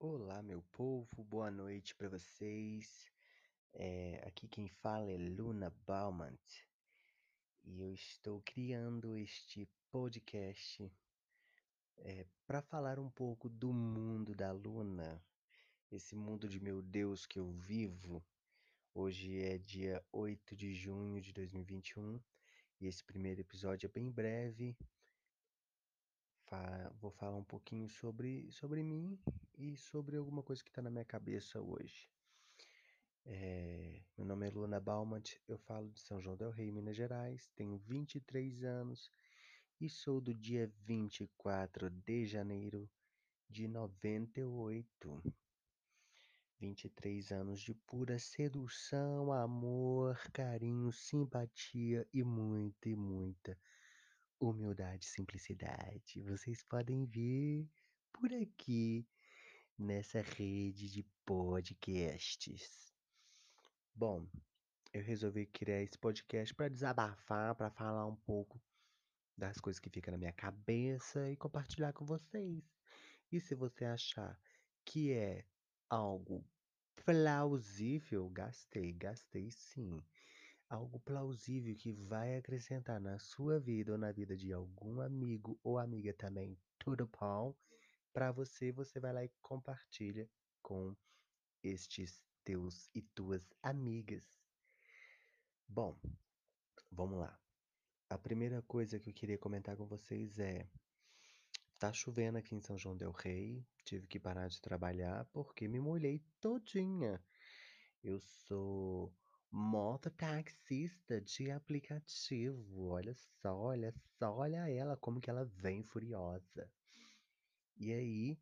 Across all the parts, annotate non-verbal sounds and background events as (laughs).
Olá, meu povo, boa noite para vocês. É, aqui quem fala é Luna Baumant e eu estou criando este podcast é, para falar um pouco do mundo da Luna, esse mundo de meu Deus que eu vivo. Hoje é dia 8 de junho de 2021 e esse primeiro episódio é bem breve. Fa vou falar um pouquinho sobre, sobre mim e sobre alguma coisa que está na minha cabeça hoje. É, meu nome é Luna Baumant, eu falo de São João del Rei, Minas Gerais, tenho 23 anos e sou do dia 24 de janeiro de 98. 23 anos de pura sedução, amor, carinho, simpatia e muita e muita humildade e simplicidade. Vocês podem ver por aqui nessa rede de podcasts. Bom, eu resolvi criar esse podcast para desabafar, para falar um pouco das coisas que ficam na minha cabeça e compartilhar com vocês. E se você achar que é algo plausível, gastei, gastei sim. Algo plausível que vai acrescentar na sua vida ou na vida de algum amigo ou amiga também, tudo bom? Para você, você vai lá e compartilha com estes teus e tuas amigas. Bom, vamos lá. A primeira coisa que eu queria comentar com vocês é: tá chovendo aqui em São João Del Rei, tive que parar de trabalhar porque me molhei todinha. Eu sou mototaxista de aplicativo. Olha só, olha só, olha ela como que ela vem furiosa. E aí,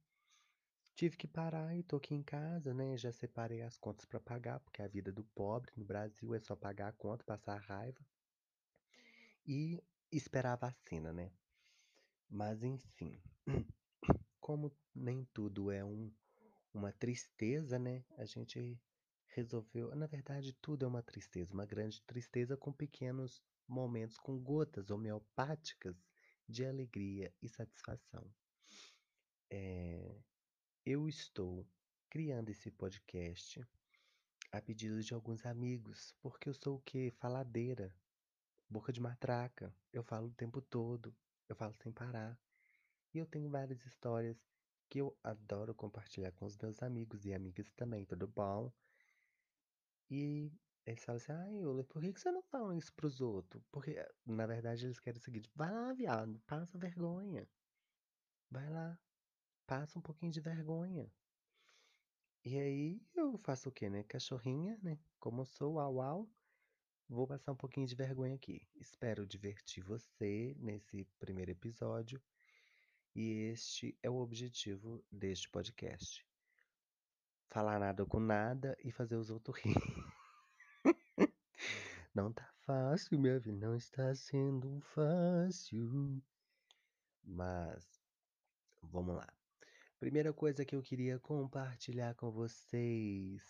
tive que parar e tô aqui em casa, né? Já separei as contas para pagar, porque a vida do pobre no Brasil é só pagar a conta, passar a raiva e esperar a vacina, né? Mas enfim, (clears throat) como nem tudo é um, uma tristeza, né? A gente resolveu. Na verdade, tudo é uma tristeza, uma grande tristeza com pequenos momentos, com gotas homeopáticas de alegria e satisfação. É, eu estou criando esse podcast a pedido de alguns amigos, porque eu sou o que? Faladeira, boca de matraca. Eu falo o tempo todo, eu falo sem parar. E eu tenho várias histórias que eu adoro compartilhar com os meus amigos e amigas também, tudo bom? E eles falam assim, ai, Euler, por que, você não fala isso pros outros? Porque, na verdade, eles querem o seguinte, vai lá, viado, passa vergonha. Vai lá, passa um pouquinho de vergonha. E aí eu faço o quê, né? Cachorrinha, né? Como eu sou, au au, vou passar um pouquinho de vergonha aqui. Espero divertir você nesse primeiro episódio. E este é o objetivo deste podcast. Falar nada com nada e fazer os outros rir. Não tá fácil, minha vida, não está sendo fácil. Mas vamos lá. Primeira coisa que eu queria compartilhar com vocês.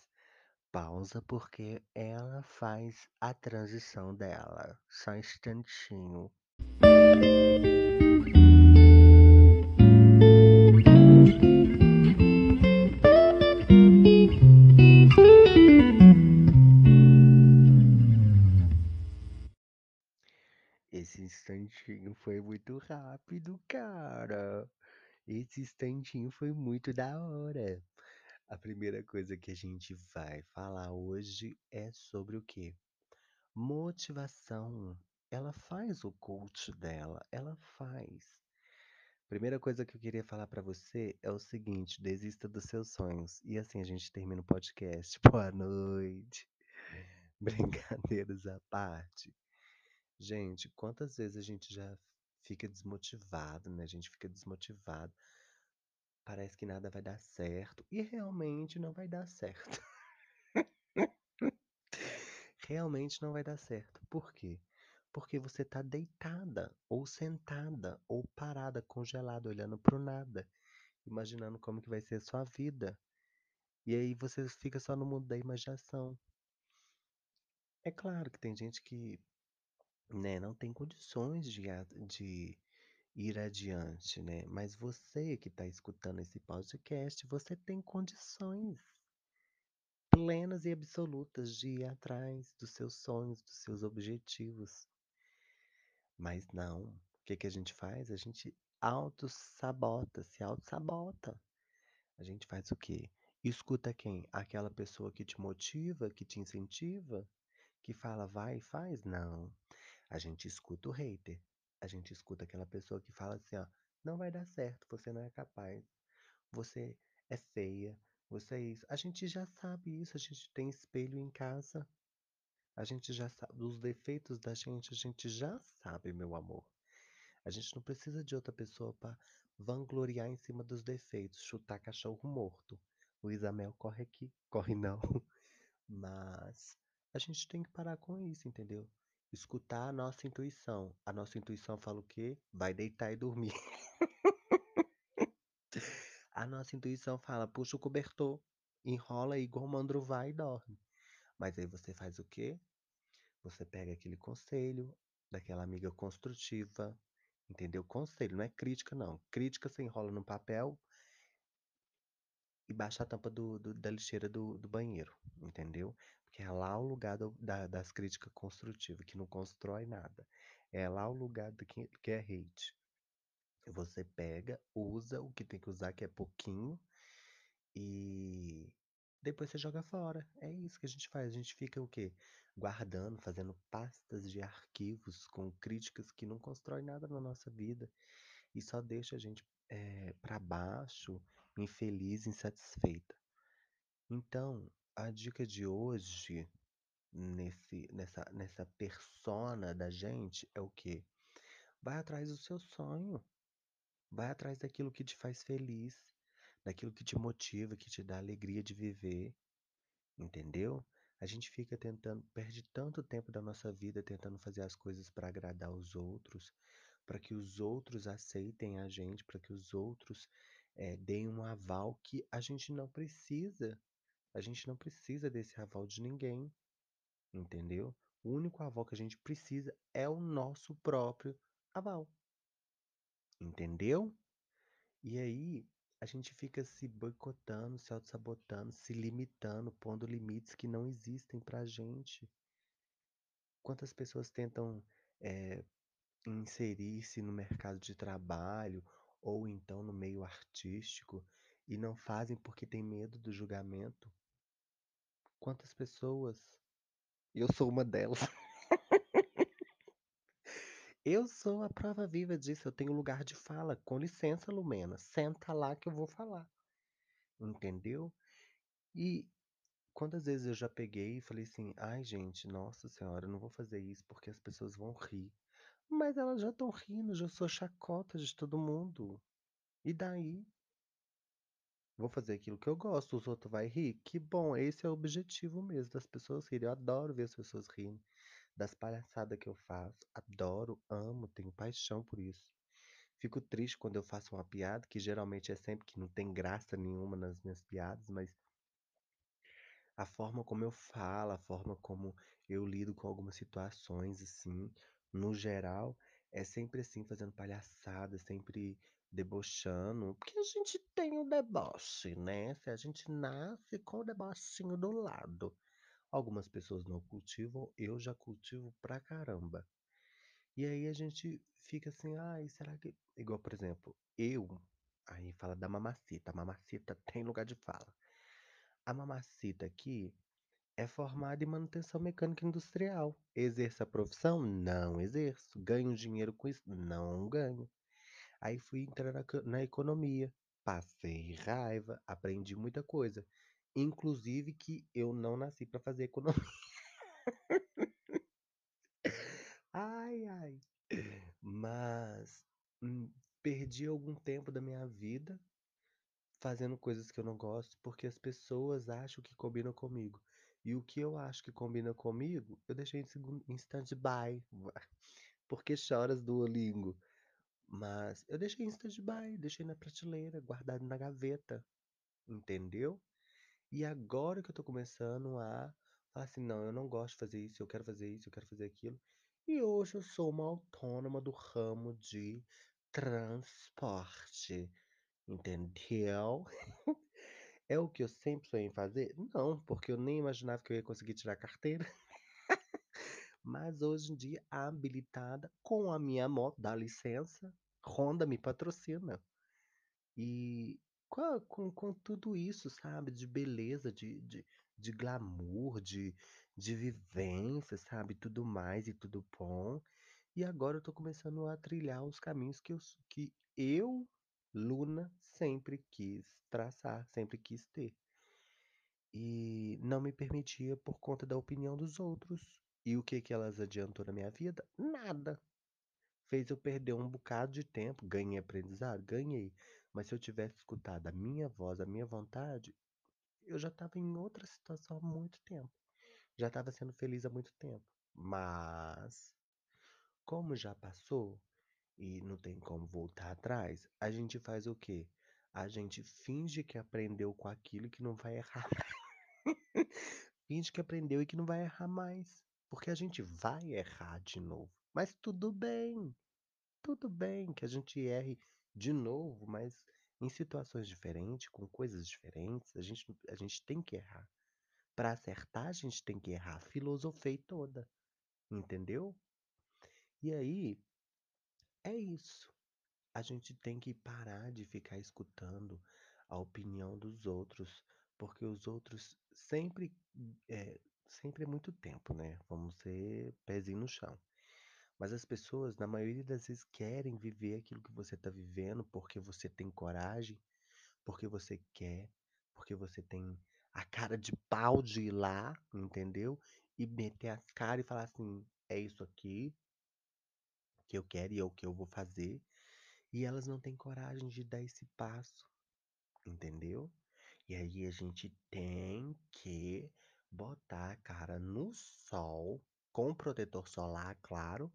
Pausa porque ela faz a transição dela. Só um instantinho. Instantinho foi muito da hora. A primeira coisa que a gente vai falar hoje é sobre o quê? Motivação. Ela faz o coach dela, ela faz. Primeira coisa que eu queria falar para você é o seguinte: desista dos seus sonhos. E assim a gente termina o podcast. (laughs) Boa noite. (laughs) Brincadeiras à parte. Gente, quantas vezes a gente já fica desmotivado, né? A gente fica desmotivado. Parece que nada vai dar certo. E realmente não vai dar certo. (laughs) realmente não vai dar certo. Por quê? Porque você tá deitada, ou sentada, ou parada, congelada, olhando pro nada, imaginando como que vai ser a sua vida. E aí você fica só no mundo da imaginação. É claro que tem gente que né, não tem condições de, de ir adiante, né. Mas você que está escutando esse podcast, você tem condições plenas e absolutas de ir atrás dos seus sonhos, dos seus objetivos. Mas não, o que que a gente faz? A gente autossabota, se autossabota. A gente faz o quê? Escuta quem? Aquela pessoa que te motiva, que te incentiva, que fala: "Vai e faz"? Não, a gente escuta o hater, a gente escuta aquela pessoa que fala assim, ó: "Não vai dar certo, você não é capaz, você é feia, você é isso". A gente já sabe isso, a gente tem espelho em casa, a gente já sabe os defeitos da gente, a gente já sabe, meu amor. A gente não precisa de outra pessoa pra vangloriar em cima dos defeitos, chutar cachorro morto. Luísa Mel corre aqui, corre não. (laughs) Mas a gente tem que parar com isso, entendeu? Escutar a nossa intuição. A nossa intuição fala o quê? Vai deitar e dormir. (laughs) A nossa intuição fala: "Puxa o cobertor, enrola igual mandruvai e dorme". Mas aí você faz o quê? Você pega aquele conselho daquela amiga construtiva, entendeu? Conselho, não é crítica não, crítica você enrola num papel e baixa a tampa do do da lixeira do do banheiro, entendeu? Porque é lá o lugar do da das críticas construtiva, que não constrói nada. É lá o lugar do que que é hate. Você pega, usa o que tem que usar, que é pouquinho, e depois você joga fora. É isso que a gente faz, a gente fica o quê? Guardando, fazendo pastas de arquivos com críticas que não constrói nada na nossa vida e só deixa a gente, eh, pra baixo, infeliz, insatisfeita. Então, a dica de hoje, nesse nessa nessa persona da gente, é o quê? Vai atrás do seu sonho, vai atrás daquilo que te faz feliz, daquilo que te motiva, que te dá alegria de viver, entendeu? A gente fica tentando perde tanto tempo da nossa vida tentando fazer as coisas pra agradar os outros, pra que os outros aceitem a gente, pra que os outros, eh, deem um aval que a gente não precisa. A gente não precisa desse aval de ninguém, entendeu? O único aval que a gente precisa é o nosso próprio aval. Entendeu? E aí, a gente fica se boicotando, se autossabotando, se limitando, pondo limites que não existem pra gente. Quantas pessoas tentam, eh, inserir-se no mercado de trabalho ou então no meio artístico e não fazem porque tem medo do julgamento? Quantas pessoas? Eu sou uma delas. (laughs) Eu sou a prova viva disso, eu tenho lugar de fala. Com licença, Lumena, senta lá que eu vou falar. Entendeu? E quantas vezes eu já peguei e falei assim: "Ai gente, nossa senhora, eu não vou fazer isso porque as pessoas vão rir". Mas elas já estão rindo, já sou chacota de todo mundo. E daí? Vou fazer aquilo que eu gosto, os outros vai rir? Que bom, esse é o objetivo mesmo, das pessoas rirem. Eu adoro ver as pessoas rindo das palhaçada que eu faço. Adoro, amo, tenho paixão por isso. Fico triste quando eu faço uma piada, que geralmente é sempre que não tem graça nenhuma nas minhas piadas, mas a forma como eu falo, a forma como eu lido com algumas situações, assim, no geral, é sempre assim, fazendo palhaçada, sempre debochando, porque a gente tem o deboche, né, se a gente nasce com o debochinho do lado. Algumas pessoas não cultivam, eu já cultivo pra caramba. E aí a gente fica assim: "Ai, será que" igual, por exemplo, eu aí fala da mamacita, a mamacita (laughs) tem lugar de fala. A mamacita aqui é formada em manutenção mecânica industrial. Exerço a profissão? Não exerço. Ganho dinheiro com isso? Não ganho. Aí fui entrar na na economia, passei raiva, aprendi muita coisa, inclusive que eu não nasci pra fazer economia. (laughs) Ai, ai. Mas, hum, perdi algum tempo da minha vida fazendo coisas que eu não gosto, porque as pessoas acham que combina comigo. E o que eu acho que combina comigo, eu deixei em stand-by. (laughs) Por que choras, Duolingo? Mas eu deixei em stand-by, deixei na prateleira, guardado na gaveta, entendeu? E agora que eu tô começando a falar assim: "Não, eu não gosto de fazer isso, eu quero fazer isso, eu quero fazer aquilo". E hoje eu sou uma autônoma do ramo de transporte, entendeu? (laughs) É o que eu sempre sonhei em fazer? Não, porque eu nem imaginava que eu ia conseguir tirar carteira. (laughs) Mas hoje em dia, habilitada com a minha moto, dá licença, Honda me patrocina. E com a com com tudo isso, sabe, de beleza, de de de glamour, de de vivência, sabe, tudo mais e tudo bom. E agora eu tô começando a trilhar os caminhos que eu que eu, Luna, sempre quis traçar, sempre quis ter. E não me permitia por conta da opinião dos outros. E o que que elas adiantou na minha vida? Nada. Fez eu perder um bocado de tempo. Ganhei aprendizado? Ganhei. Mas se eu tivesse escutado a minha voz, a minha vontade, eu já estava em outra situação há muito tempo. Já estava sendo feliz há muito tempo. Mas, como já passou e não tem como voltar atrás, a gente faz o quê? A gente finge que aprendeu com aquilo e que não vai errar. (laughs) Finge que aprendeu e que não vai errar mais. Porque a gente vai errar de novo. Mas tudo bem. Tudo bem que a gente erre de novo, mas em situações diferentes, com coisas diferentes, a gente, a gente tem que errar. Para acertar, a gente tem que errar. Filosofei toda. Entendeu? E aí, é isso. A gente tem que parar de ficar escutando a opinião dos outros, porque os outros sempre é, sempre é muito tempo, né? Vamos ser pezinho no chão. Mas as pessoas, na maioria das vezes, querem viver aquilo que você está vivendo porque você tem coragem, porque você quer, porque você tem a cara de pau de ir lá, entendeu? E meter as caras e falar assim: é isso aqui que eu quero e é o que eu vou fazer. E elas não têm coragem de dar esse passo, entendeu? E aí a gente tem que botar a cara no sol, com protetor solar, claro,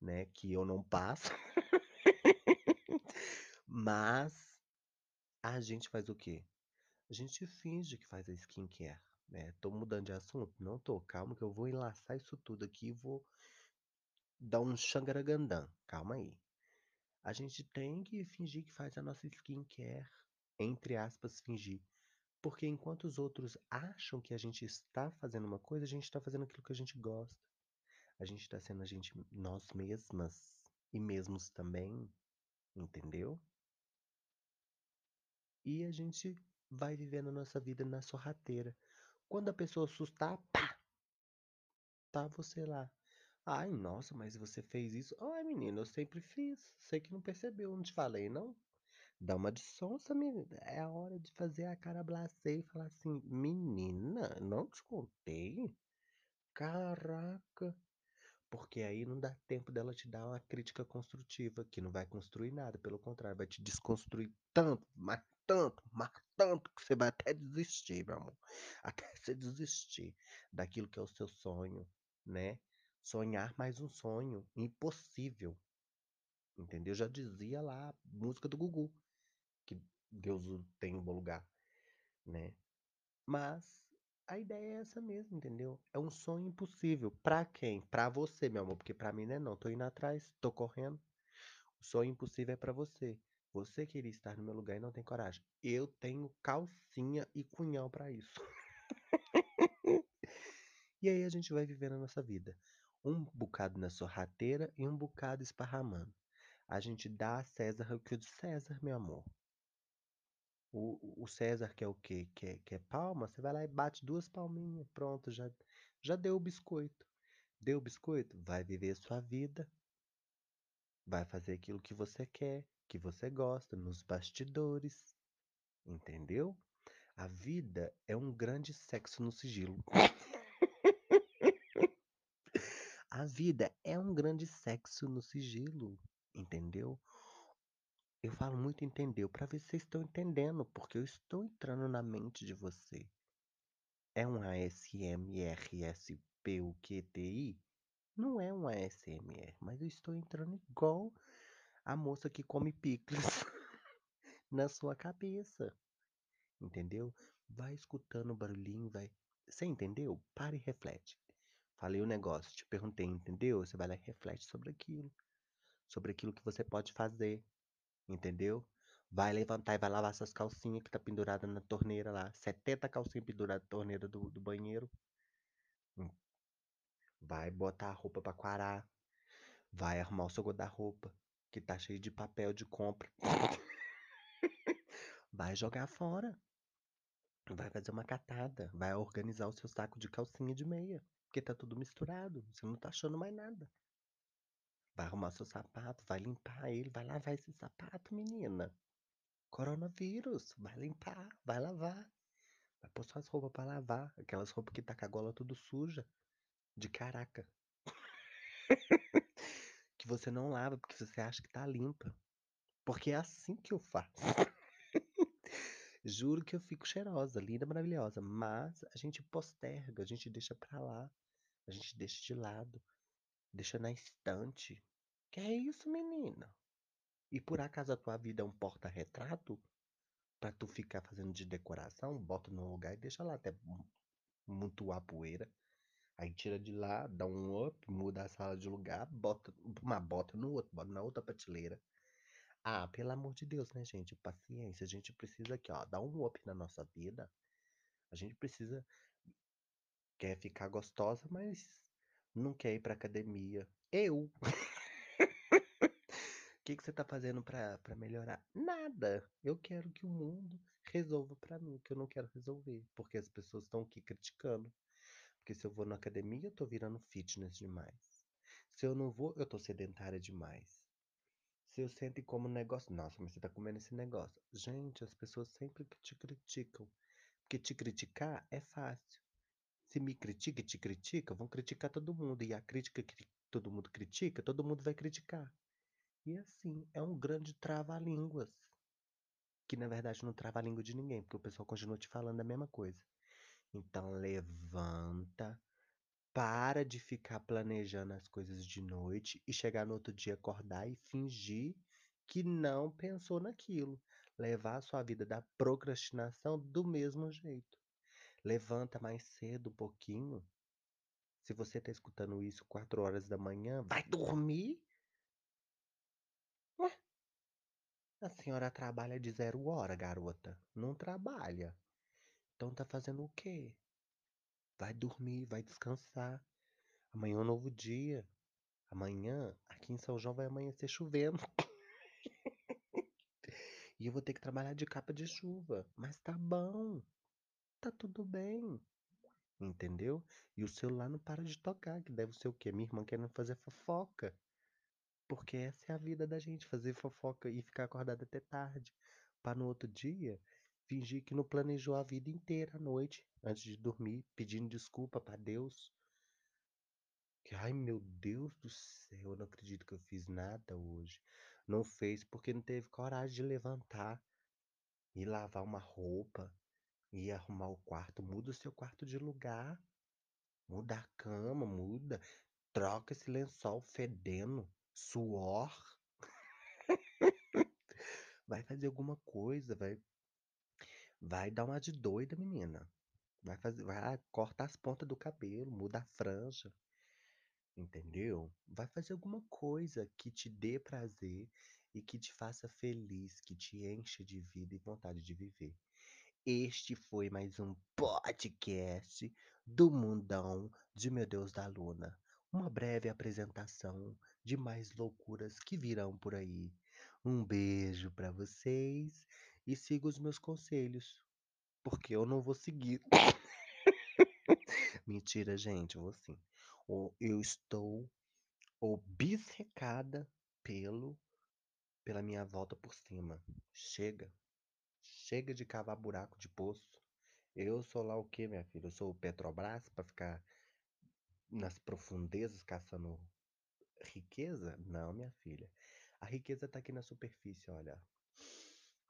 né? Que eu não passo. (laughs) Mas a gente faz o quê? A gente finge que faz a skincare, né? Tô mudando de assunto? Não tô. Calma que eu vou enlaçar isso tudo aqui e vou dar um xangaragandã. Calma aí. A gente tem que fingir que faz a nossa skincare, entre aspas, fingir. Porque enquanto os outros acham que a gente está fazendo uma coisa, a gente está fazendo aquilo que a gente gosta. A gente está sendo a gente, nós mesmas e mesmos também, entendeu? E a gente vai vivendo a nossa vida na sorrateira. Quando a pessoa assustar, pá! Tá você lá. Ai, nossa, mas você fez isso? Ai, menina, eu sempre fiz. Sei que não percebeu, não te falei, não? Dá uma de sonsa, menina. É a hora de fazer a cara blasé e falar assim: Menina, não te contei? Caraca. Porque aí não dá tempo dela te dar uma crítica construtiva, que não vai construir nada, pelo contrário, vai te desconstruir tanto, mas tanto, mas tanto, que você vai até desistir, meu amor. (laughs) Até você desistir daquilo que é o seu sonho, né? Sonhar mais um sonho impossível. Entendeu? Já dizia lá a música do Gugu, que Deus tem em bom lugar, né? Mas a ideia é essa mesmo, entendeu? É um sonho impossível. Pra quem? Pra você, meu amor, porque pra mim não é não. Tô indo atrás, tô correndo. O sonho impossível é pra você. Você queria estar no meu lugar e não tem coragem. Eu tenho calcinha e cunhão pra isso. (laughs) e aí a gente vai vivendo a nossa vida. Um bocado na sorrateira e um bocado esparramando. A gente dá a César o que é de César, meu amor. O, o César quer o quê? Quer, quer palma? Você vai lá e bate duas palminhas. Pronto, já, já deu o biscoito. Deu o biscoito? Vai viver sua vida. Vai fazer aquilo que você quer, que você gosta, nos bastidores. Entendeu? A vida é um grande sexo no sigilo. A vida é um grande sexo no sigilo, entendeu? Eu falo muito entendeu para ver se vocês estão entendendo, porque eu estou entrando na mente de você. É um ASMRSPUQTI? Não é um ASMR, mas eu estou entrando igual a moça que come picles (laughs) na sua cabeça. Entendeu? Vai escutando o barulhinho, vai. Você entendeu? Para e reflete. Falei o negócio, te perguntei, entendeu? Você vai lá e reflete sobre aquilo. sobre aquilo que você pode fazer, entendeu? Vai levantar e vai lavar essas calcinhas que tá pendurada na torneira lá. 70 calcinhas penduradas na torneira do, do banheiro. Hum. Vai botar a roupa pra quarar. Vai arrumar o seu guarda-roupa, que tá cheio de papel de compra. (laughs) Vai jogar fora. Vai fazer uma catada. Vai organizar o seu saco de calcinha de meia. Porque tá tudo misturado. Você não tá achando mais nada. Vai arrumar seu sapato, vai limpar ele, vai lavar esse sapato, menina. Coronavírus, vai limpar, vai lavar. Vai pôr suas roupas pra lavar. Aquelas roupas que tá com a gola tudo suja. De caraca. (laughs) que você não lava porque você acha que tá limpa. Porque é assim que eu faço. (laughs) Juro que eu fico cheirosa, linda, maravilhosa. Mas a gente posterga, a gente deixa pra lá. A gente deixa de lado. Deixa na estante. Que é isso, menina? E por acaso a tua vida é um porta-retrato? Pra tu ficar fazendo de decoração? Bota num lugar e deixa lá até mutuar a poeira. Aí tira de lá, dá um up, muda a sala de lugar, bota uma bota no outro, bota na outra prateleira. Ah, pelo amor de Deus, né, gente? Paciência. A gente precisa aqui, ó, dar um up na nossa vida. A gente precisa. Quer ficar gostosa, mas não quer ir pra academia. Eu! O (laughs) que, que você tá fazendo pra, pra melhorar? Nada. Eu quero que o mundo resolva pra mim, que eu não quero resolver. Porque as pessoas estão aqui criticando. Porque se eu vou na academia, eu tô virando fitness demais. Se eu não vou, eu tô sedentária demais. Se eu sento e como um negócio. Nossa, mas você tá comendo esse negócio. Gente, as pessoas sempre te criticam. Porque te criticar é fácil. Se me critica e te critica, vão criticar todo mundo. E a crítica que todo mundo critica, todo mundo vai criticar. E assim, é um grande trava-línguas. Que na verdade não trava a língua de ninguém, porque o pessoal continua te falando a mesma coisa. Então levanta, para de ficar planejando as coisas de noite e chegar no outro dia acordar e fingir que não pensou naquilo. Levar a sua vida da procrastinação do mesmo jeito. Levanta mais cedo um pouquinho. Se você está escutando isso 4 horas da manhã, vai dormir? Ué? A senhora trabalha de zero hora, garota. Não trabalha. Então tá fazendo o quê? Vai dormir, vai descansar. Amanhã é um novo dia. Amanhã, aqui em São João, vai amanhecer chovendo. (laughs) e eu vou ter que trabalhar de capa de chuva. Mas tá bom. Tá tudo bem. Entendeu? E o celular não para de tocar, que deve ser o quê? Minha irmã querendo fazer fofoca. Porque essa é a vida da gente, fazer fofoca e ficar acordada até tarde. Para no outro dia fingir que não planejou a vida inteira à noite, antes de dormir, pedindo desculpa para Deus. Que, ai meu Deus do céu, eu não acredito que eu fiz nada hoje. Não fez porque não teve coragem de levantar e lavar uma roupa e arrumar o quarto. Muda o seu quarto de lugar. Muda a cama, muda. Troca esse lençol fedendo, suor. (laughs) vai fazer alguma coisa, vai vai dar uma de doida, menina. Vai fazer, vai cortar as pontas do cabelo, muda a franja. Entendeu? Vai fazer alguma coisa que te dê prazer e que te faça feliz, que te enche de vida e vontade de viver. Este foi mais um podcast do Mundão de Meu Deus da Luna. Uma breve apresentação de mais loucuras que virão por aí. Um beijo para vocês e siga os meus conselhos, porque eu não vou seguir. (coughs) Mentira, gente, eu vou sim. Eu estou obcecada pelo pela minha volta por cima. Chega. Chega de cavar buraco de poço. Eu sou lá o que, minha filha? Eu sou o Petrobras para ficar nas profundezas caçando riqueza? Não, minha filha. A riqueza tá aqui na superfície, olha.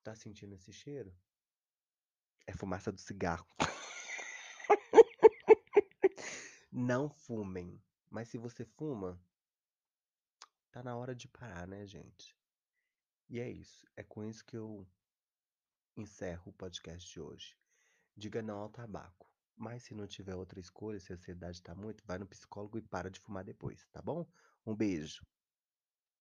Tá sentindo esse cheiro? É fumaça do cigarro. (laughs) Não fumem. Mas se você fuma, tá na hora de parar, né, gente? E é isso. É com isso que eu encerro o podcast de hoje. Diga não ao tabaco. Mas se não tiver outra escolha, se a ansiedade tá muito, vai no psicólogo e para de fumar depois, tá bom? Um beijo.